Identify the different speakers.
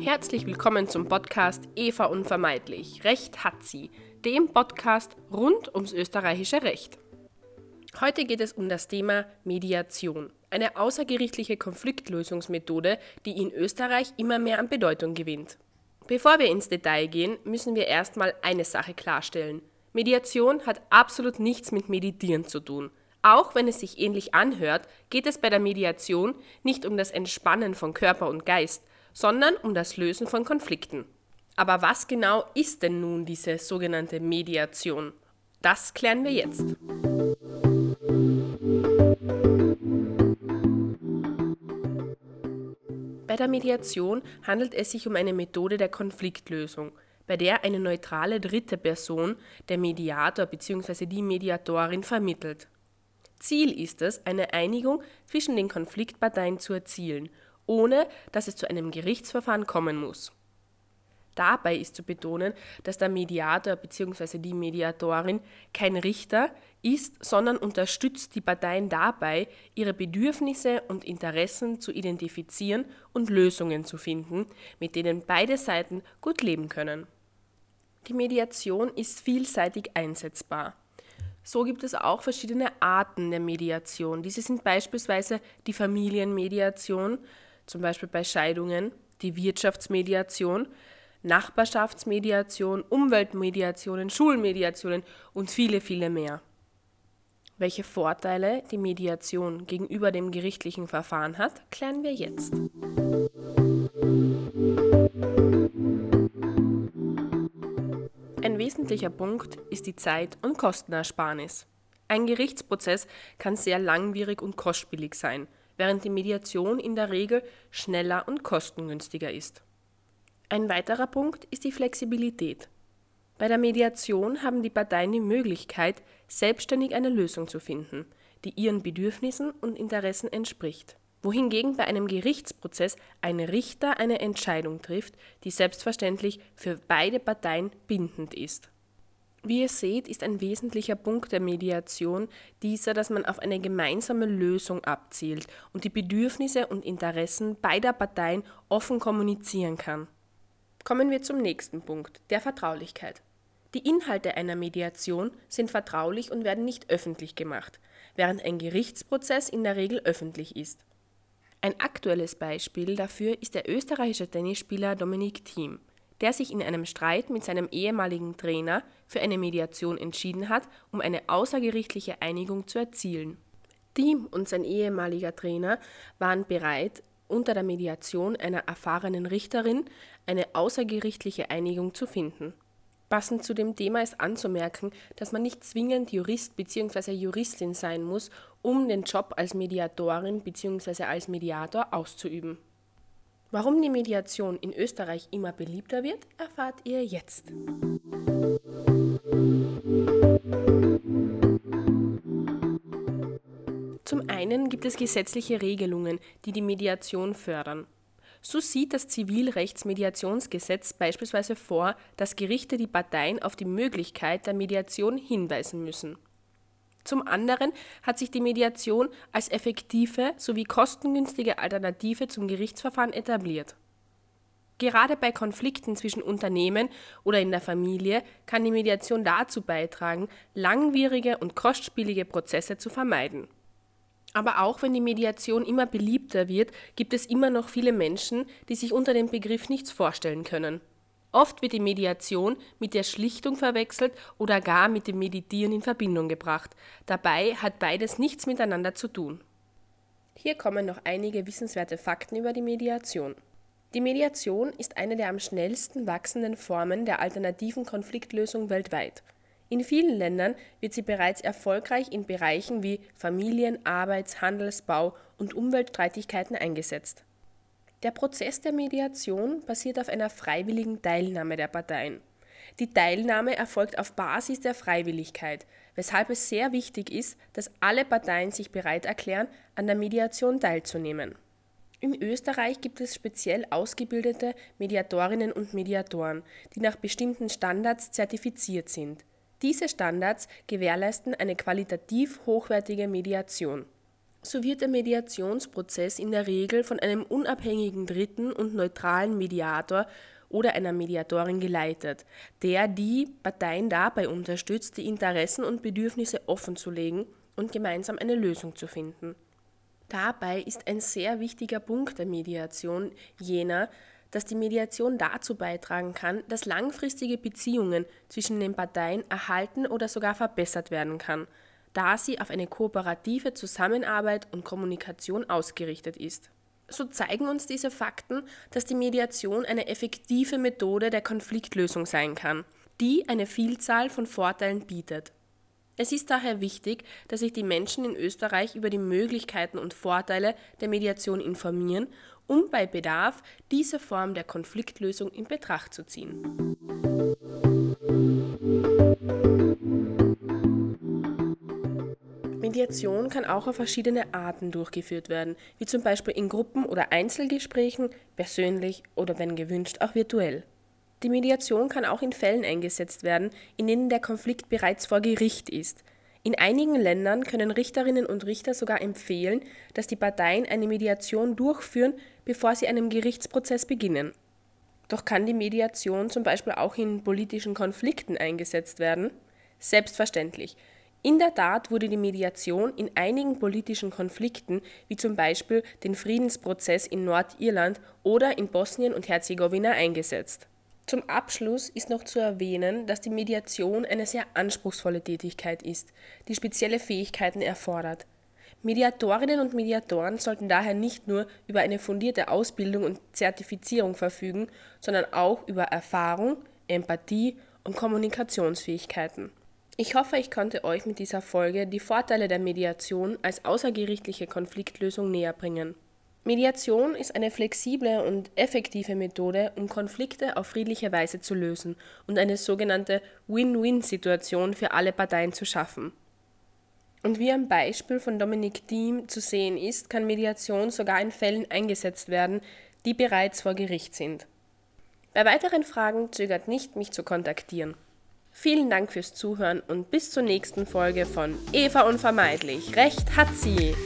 Speaker 1: Herzlich willkommen zum Podcast Eva Unvermeidlich. Recht hat sie, dem Podcast rund ums österreichische Recht. Heute geht es um das Thema Mediation, eine außergerichtliche Konfliktlösungsmethode, die in Österreich immer mehr an Bedeutung gewinnt. Bevor wir ins Detail gehen, müssen wir erstmal eine Sache klarstellen. Mediation hat absolut nichts mit Meditieren zu tun. Auch wenn es sich ähnlich anhört, geht es bei der Mediation nicht um das Entspannen von Körper und Geist, sondern um das Lösen von Konflikten. Aber was genau ist denn nun diese sogenannte Mediation? Das klären wir jetzt. Bei der Mediation handelt es sich um eine Methode der Konfliktlösung, bei der eine neutrale dritte Person, der Mediator bzw. die Mediatorin, vermittelt. Ziel ist es, eine Einigung zwischen den Konfliktparteien zu erzielen ohne dass es zu einem Gerichtsverfahren kommen muss. Dabei ist zu betonen, dass der Mediator bzw. die Mediatorin kein Richter ist, sondern unterstützt die Parteien dabei, ihre Bedürfnisse und Interessen zu identifizieren und Lösungen zu finden, mit denen beide Seiten gut leben können. Die Mediation ist vielseitig einsetzbar. So gibt es auch verschiedene Arten der Mediation. Diese sind beispielsweise die Familienmediation, zum Beispiel bei Scheidungen, die Wirtschaftsmediation, Nachbarschaftsmediation, Umweltmediationen, Schulmediationen und viele, viele mehr. Welche Vorteile die Mediation gegenüber dem gerichtlichen Verfahren hat, klären wir jetzt. Ein wesentlicher Punkt ist die Zeit- und Kostenersparnis. Ein Gerichtsprozess kann sehr langwierig und kostspielig sein während die Mediation in der Regel schneller und kostengünstiger ist. Ein weiterer Punkt ist die Flexibilität. Bei der Mediation haben die Parteien die Möglichkeit, selbstständig eine Lösung zu finden, die ihren Bedürfnissen und Interessen entspricht. Wohingegen bei einem Gerichtsprozess ein Richter eine Entscheidung trifft, die selbstverständlich für beide Parteien bindend ist. Wie ihr seht, ist ein wesentlicher Punkt der Mediation dieser, dass man auf eine gemeinsame Lösung abzielt und die Bedürfnisse und Interessen beider Parteien offen kommunizieren kann. Kommen wir zum nächsten Punkt, der Vertraulichkeit. Die Inhalte einer Mediation sind vertraulich und werden nicht öffentlich gemacht, während ein Gerichtsprozess in der Regel öffentlich ist. Ein aktuelles Beispiel dafür ist der österreichische Tennisspieler Dominik Thiem der sich in einem Streit mit seinem ehemaligen Trainer für eine Mediation entschieden hat, um eine außergerichtliche Einigung zu erzielen. Thiem und sein ehemaliger Trainer waren bereit, unter der Mediation einer erfahrenen Richterin eine außergerichtliche Einigung zu finden. Passend zu dem Thema ist anzumerken, dass man nicht zwingend Jurist bzw. Juristin sein muss, um den Job als Mediatorin bzw. als Mediator auszuüben. Warum die Mediation in Österreich immer beliebter wird, erfahrt ihr jetzt. Zum einen gibt es gesetzliche Regelungen, die die Mediation fördern. So sieht das Zivilrechtsmediationsgesetz beispielsweise vor, dass Gerichte die Parteien auf die Möglichkeit der Mediation hinweisen müssen. Zum anderen hat sich die Mediation als effektive sowie kostengünstige Alternative zum Gerichtsverfahren etabliert. Gerade bei Konflikten zwischen Unternehmen oder in der Familie kann die Mediation dazu beitragen, langwierige und kostspielige Prozesse zu vermeiden. Aber auch wenn die Mediation immer beliebter wird, gibt es immer noch viele Menschen, die sich unter dem Begriff nichts vorstellen können. Oft wird die Mediation mit der Schlichtung verwechselt oder gar mit dem Meditieren in Verbindung gebracht. Dabei hat beides nichts miteinander zu tun. Hier kommen noch einige wissenswerte Fakten über die Mediation. Die Mediation ist eine der am schnellsten wachsenden Formen der alternativen Konfliktlösung weltweit. In vielen Ländern wird sie bereits erfolgreich in Bereichen wie Familien-, Arbeits-, Handels-, Bau- und Umweltstreitigkeiten eingesetzt. Der Prozess der Mediation basiert auf einer freiwilligen Teilnahme der Parteien. Die Teilnahme erfolgt auf Basis der Freiwilligkeit, weshalb es sehr wichtig ist, dass alle Parteien sich bereit erklären, an der Mediation teilzunehmen. In Österreich gibt es speziell ausgebildete Mediatorinnen und Mediatoren, die nach bestimmten Standards zertifiziert sind. Diese Standards gewährleisten eine qualitativ hochwertige Mediation. so wird der Mediationsprozess in der Regel von einem unabhängigen Dritten und neutralen Mediator oder einer Mediatorin geleitet, der die Parteien dabei unterstützt, die Interessen und Bedürfnisse offenzulegen und gemeinsam eine Lösung zu finden. Dabei ist ein sehr wichtiger Punkt der Mediation jener, dass die Mediation dazu beitragen kann, dass langfristige Beziehungen zwischen den Parteien erhalten oder sogar verbessert werden kann, da sie auf eine kooperative Zusammenarbeit und Kommunikation ausgerichtet ist. So zeigen uns diese Fakten, dass die Mediation eine effektive Methode der Konfliktlösung sein kann, die eine Vielzahl von Vorteilen bietet. Es ist daher wichtig, dass sich die Menschen in Österreich über die Möglichkeiten und Vorteile der Mediation informieren, um bei Bedarf diese Form der Konfliktlösung in Betracht zu ziehen. Mediation kann auch auf verschiedene Arten durchgeführt werden, wie zum Beispiel in Gruppen- oder Einzelgesprächen, persönlich oder wenn gewünscht auch virtuell. Die Mediation kann auch in Fällen eingesetzt werden, in denen der Konflikt bereits vor Gericht ist. In einigen Ländern können Richterinnen und Richter sogar empfehlen, dass die Parteien eine Mediation durchführen, bevor sie einen Gerichtsprozess beginnen. Doch kann die Mediation zum Beispiel auch in politischen Konflikten eingesetzt werden? Selbstverständlich. In der Tat wurde die Mediation in einigen politischen Konflikten, wie zum Beispiel den Friedensprozess in Nordirland oder in Bosnien und Herzegowina, eingesetzt. Zum Abschluss ist noch zu erwähnen, dass die Mediation eine sehr anspruchsvolle Tätigkeit ist, die spezielle Fähigkeiten erfordert. Mediatorinnen und Mediatoren sollten daher nicht nur über eine fundierte Ausbildung und Zertifizierung verfügen, sondern auch über Erfahrung, Empathie und Kommunikationsfähigkeiten. Ich hoffe, ich konnte euch mit dieser Folge die Vorteile der Mediation als außergerichtliche Konfliktlösung näherbringen. Mediation ist eine flexible und effektive Methode, um Konflikte auf friedliche Weise zu lösen und eine sogenannte Win-Win-Situation für alle Parteien zu schaffen. Und wie am Beispiel von Dominik Diem zu sehen ist, kann Mediation sogar in Fällen eingesetzt werden, die bereits vor Gericht sind. Bei weiteren Fragen zögert nicht, mich zu kontaktieren. Vielen Dank fürs Zuhören und bis zur nächsten Folge von Eva Unvermeidlich. Recht hat sie!